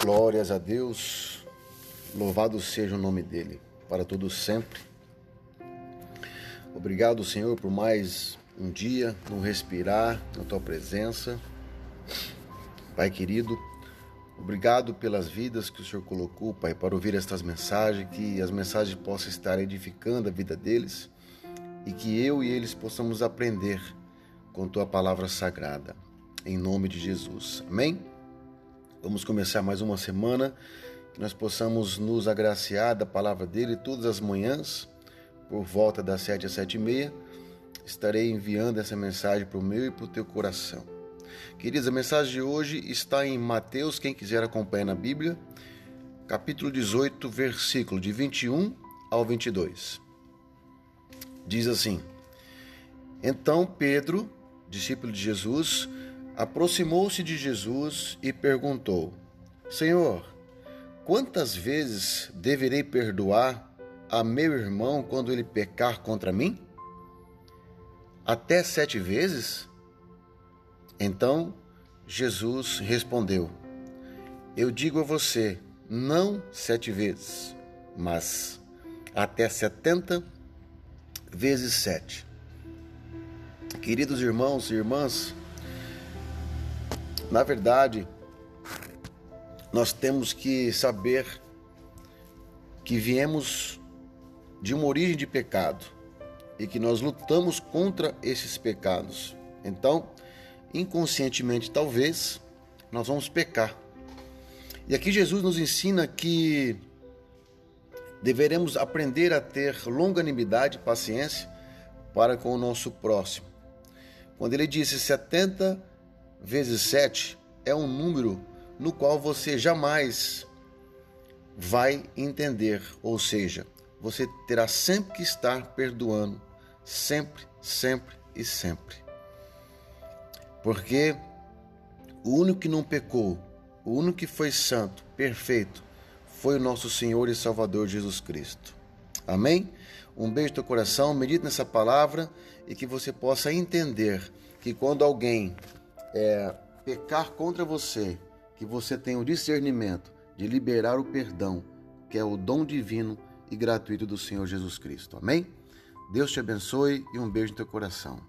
Glórias a Deus, louvado seja o nome dele, para todos sempre. Obrigado, Senhor, por mais um dia no respirar na tua presença. Pai querido, obrigado pelas vidas que o Senhor colocou, Pai, para ouvir estas mensagens, que as mensagens possam estar edificando a vida deles e que eu e eles possamos aprender com tua palavra sagrada. Em nome de Jesus. Amém? Vamos começar mais uma semana, que nós possamos nos agraciar da palavra dele todas as manhãs, por volta das sete às sete e meia. Estarei enviando essa mensagem para o meu e para o teu coração. Queridos, a mensagem de hoje está em Mateus, quem quiser acompanhar na Bíblia, capítulo 18, versículo de 21 ao 22. Diz assim: Então Pedro, discípulo de Jesus, aproximou-se de Jesus e perguntou: Senhor, quantas vezes deverei perdoar a meu irmão quando ele pecar contra mim? Até sete vezes? Então Jesus respondeu: Eu digo a você, não sete vezes, mas até setenta vezes sete. Queridos irmãos e irmãs, na verdade, nós temos que saber que viemos de uma origem de pecado e que nós lutamos contra esses pecados. Então, inconscientemente, talvez, nós vamos pecar. E aqui Jesus nos ensina que deveremos aprender a ter longanimidade e paciência para com o nosso próximo. Quando ele disse 70 vezes 7 é um número no qual você jamais vai entender, ou seja, você terá sempre que estar perdoando, sempre, sempre e sempre. Porque o único que não pecou, o único que foi santo, perfeito, foi o nosso Senhor e Salvador Jesus Cristo. Amém? Um beijo no teu coração, medite nessa palavra e que você possa entender que quando alguém é, pecar contra você, que você tenha o discernimento de liberar o perdão, que é o dom divino e gratuito do Senhor Jesus Cristo. Amém? Deus te abençoe e um beijo no teu coração.